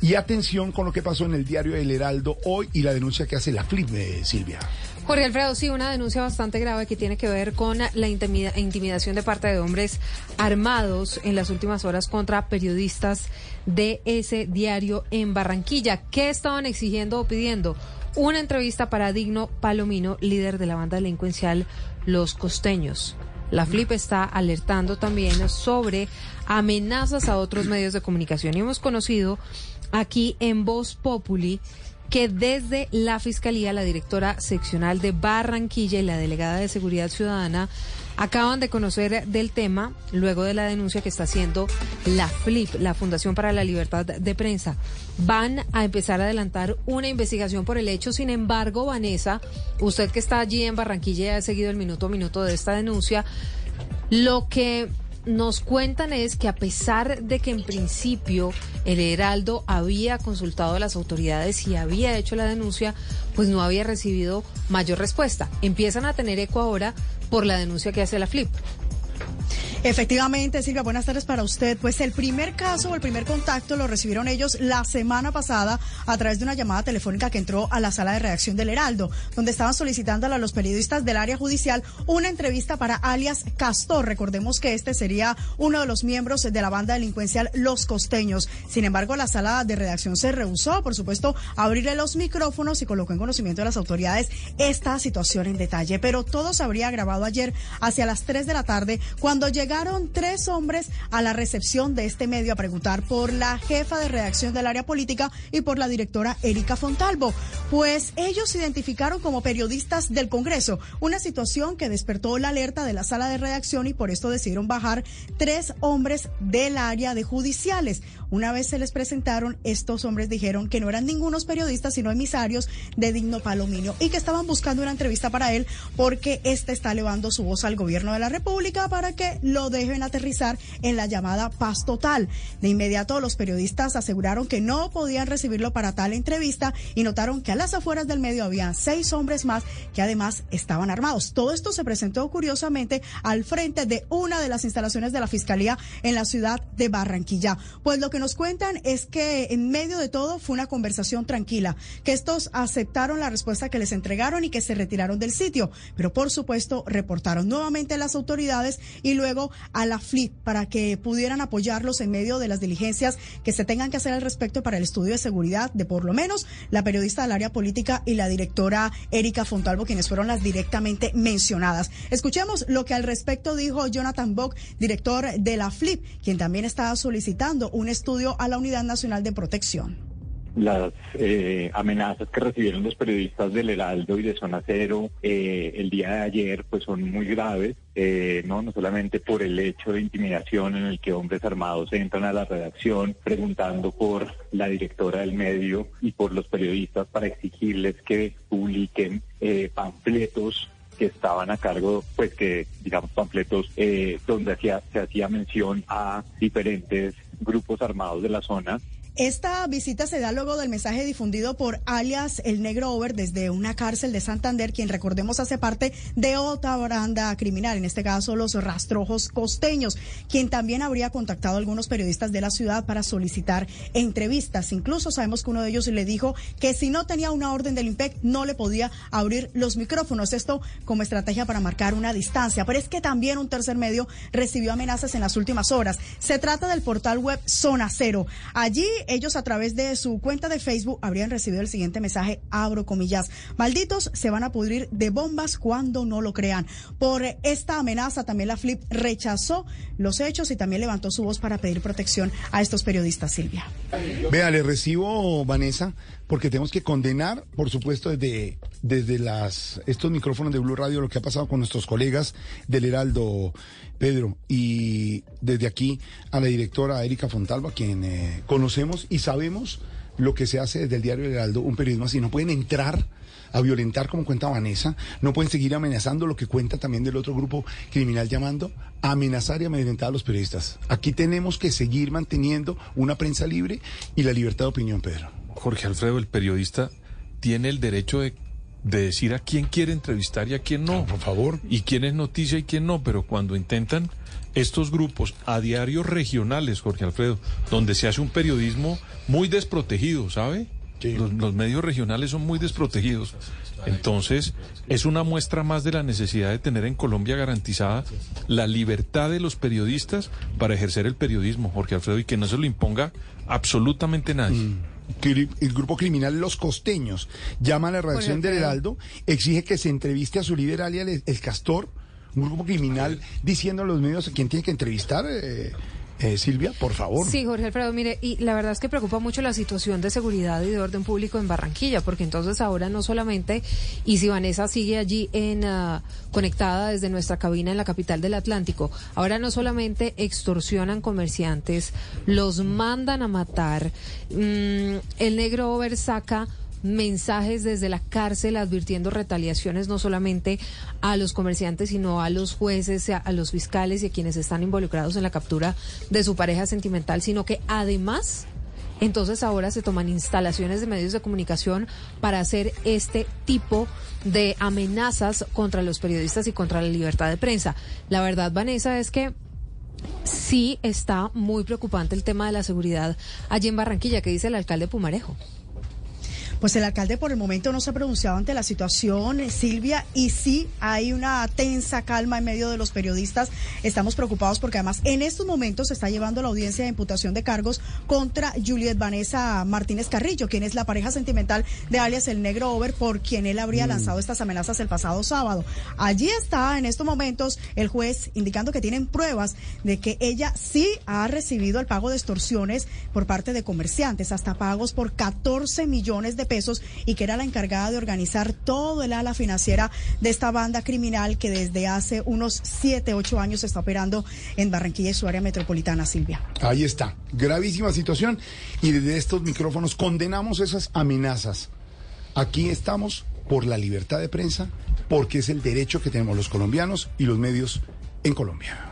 Y atención con lo que pasó en el diario El Heraldo hoy y la denuncia que hace la FLIP de Silvia. Jorge Alfredo, sí, una denuncia bastante grave que tiene que ver con la intimidación de parte de hombres armados en las últimas horas contra periodistas de ese diario en Barranquilla. ¿Qué estaban exigiendo o pidiendo? Una entrevista para Digno Palomino, líder de la banda delincuencial Los Costeños. La FLIP está alertando también sobre amenazas a otros medios de comunicación. Y hemos conocido aquí en Voz Populi que desde la Fiscalía, la directora seccional de Barranquilla y la delegada de Seguridad Ciudadana acaban de conocer del tema luego de la denuncia que está haciendo la FLIP, la Fundación para la Libertad de Prensa. Van a empezar a adelantar una investigación por el hecho. Sin embargo, Vanessa, usted que está allí en Barranquilla y ha seguido el minuto a minuto de esta denuncia, lo que nos cuentan es que a pesar de que en principio el Heraldo había consultado a las autoridades y había hecho la denuncia, pues no había recibido mayor respuesta. Empiezan a tener eco ahora por la denuncia que hace la FLIP. Efectivamente, Silvia, buenas tardes para usted. Pues el primer caso o el primer contacto lo recibieron ellos la semana pasada a través de una llamada telefónica que entró a la sala de redacción del Heraldo, donde estaban solicitando a los periodistas del área judicial una entrevista para alias Castor. Recordemos que este sería uno de los miembros de la banda delincuencial Los Costeños. Sin embargo, la sala de redacción se rehusó, por supuesto, a abrirle los micrófonos y colocó en conocimiento de las autoridades esta situación en detalle. Pero todo se habría grabado ayer hacia las 3 de la tarde cuando llegó llegaron tres hombres a la recepción de este medio a preguntar por la jefa de redacción del área política y por la directora Erika Fontalvo, pues ellos se identificaron como periodistas del Congreso, una situación que despertó la alerta de la sala de redacción y por esto decidieron bajar tres hombres del área de judiciales. Una vez se les presentaron, estos hombres dijeron que no eran ningunos periodistas, sino emisarios de Digno Palomino y que estaban buscando una entrevista para él porque este está elevando su voz al gobierno de la República para que lo dejen aterrizar en la llamada paz total. De inmediato los periodistas aseguraron que no podían recibirlo para tal entrevista y notaron que a las afueras del medio había seis hombres más que además estaban armados. Todo esto se presentó curiosamente al frente de una de las instalaciones de la Fiscalía en la ciudad de Barranquilla. Pues lo que nos cuentan es que en medio de todo fue una conversación tranquila, que estos aceptaron la respuesta que les entregaron y que se retiraron del sitio, pero por supuesto reportaron nuevamente a las autoridades y luego a la FLIP para que pudieran apoyarlos en medio de las diligencias que se tengan que hacer al respecto para el estudio de seguridad de por lo menos la periodista del área política y la directora Erika Fontalvo, quienes fueron las directamente mencionadas. Escuchemos lo que al respecto dijo Jonathan Bock, director de la FLIP, quien también estaba solicitando un estudio a la Unidad Nacional de Protección. Las eh, amenazas que recibieron los periodistas del Heraldo y de Zona Cero eh, el día de ayer pues son muy graves, eh, no no solamente por el hecho de intimidación en el que hombres armados entran a la redacción preguntando por la directora del medio y por los periodistas para exigirles que publiquen panfletos que estaban a cargo, pues que digamos panfletos donde hacía, se hacía mención a diferentes grupos armados de la zona esta visita se da luego del mensaje difundido por alias El Negro Over desde una cárcel de Santander, quien recordemos hace parte de otra banda criminal, en este caso los rastrojos costeños, quien también habría contactado a algunos periodistas de la ciudad para solicitar entrevistas. Incluso sabemos que uno de ellos le dijo que si no tenía una orden del IMPEC no le podía abrir los micrófonos. Esto como estrategia para marcar una distancia. Pero es que también un tercer medio recibió amenazas en las últimas horas. Se trata del portal web Zona Cero. Allí ellos a través de su cuenta de Facebook habrían recibido el siguiente mensaje, abro comillas, malditos se van a pudrir de bombas cuando no lo crean. Por esta amenaza también la Flip rechazó los hechos y también levantó su voz para pedir protección a estos periodistas, Silvia. Vea, le recibo, Vanessa, porque tenemos que condenar, por supuesto, desde, desde las, estos micrófonos de Blue Radio lo que ha pasado con nuestros colegas del Heraldo, Pedro, y desde aquí a la directora Erika Fontalba, quien eh, conocemos y sabemos lo que se hace desde el diario Heraldo, un periodismo así. No pueden entrar a violentar como cuenta Vanessa, no pueden seguir amenazando lo que cuenta también del otro grupo criminal llamando amenazar y amedrentar a los periodistas. Aquí tenemos que seguir manteniendo una prensa libre y la libertad de opinión, Pedro. Jorge Alfredo, el periodista, tiene el derecho de de decir a quién quiere entrevistar y a quién no. Por favor. Y quién es noticia y quién no, pero cuando intentan estos grupos a diarios regionales, Jorge Alfredo, donde se hace un periodismo muy desprotegido, ¿sabe? Sí. Los, los medios regionales son muy desprotegidos. Entonces, es una muestra más de la necesidad de tener en Colombia garantizada la libertad de los periodistas para ejercer el periodismo, Jorge Alfredo, y que no se lo imponga absolutamente nadie. Cri- El grupo criminal Los Costeños llama a la redacción del. Heraldo, exige que se entreviste a su líder alias el, el Castor, un grupo criminal, diciendo a los medios a quién tiene que entrevistar. eh, eh, Silvia, por favor. Sí, Jorge Alfredo, mire, y la verdad es que preocupa mucho la situación de seguridad y de orden público en Barranquilla, porque entonces ahora no solamente, y si Vanessa sigue allí en ah, conectada desde nuestra cabina en la capital del Atlántico, ahora no solamente extorsionan comerciantes, los mandan a matar, mm, el negro Over saca mensajes desde la cárcel advirtiendo retaliaciones no solamente a los comerciantes, sino a los jueces, a, los fiscales y a quienes están involucrados en la captura de su pareja sentimental, sino que además, entonces ahora se toman instalaciones de medios de comunicación para hacer este tipo de amenazas contra los periodistas y contra la libertad de prensa. La verdad, Vanessa, es que sí está muy preocupante el tema de la seguridad allí en Barranquilla, que dice el alcalde Pumarejo. Pues el alcalde por el momento no se ha pronunciado ante la situación, eh, Silvia, y sí hay una tensa calma en medio de los periodistas. Estamos preocupados porque además en estos momentos se está llevando la audiencia de imputación de cargos contra Juliet Vanessa Martínez Carrillo, quien es la pareja sentimental de alias el Negro Over, por quien él habría lanzado estas amenazas el pasado sábado. Allí está en estos momentos el juez indicando que tienen pruebas de que ella sí ha recibido el pago de extorsiones por parte de comerciantes, hasta pagos por 14 millones de pesos y que era la encargada de organizar todo el ala financiera de esta banda criminal que desde hace unos 7, 8 años está operando en Barranquilla y su área metropolitana, Silvia. Ahí está, gravísima situación y desde estos micrófonos condenamos esas amenazas. Aquí estamos por la libertad de prensa, porque es el derecho que tenemos los colombianos y los medios en Colombia.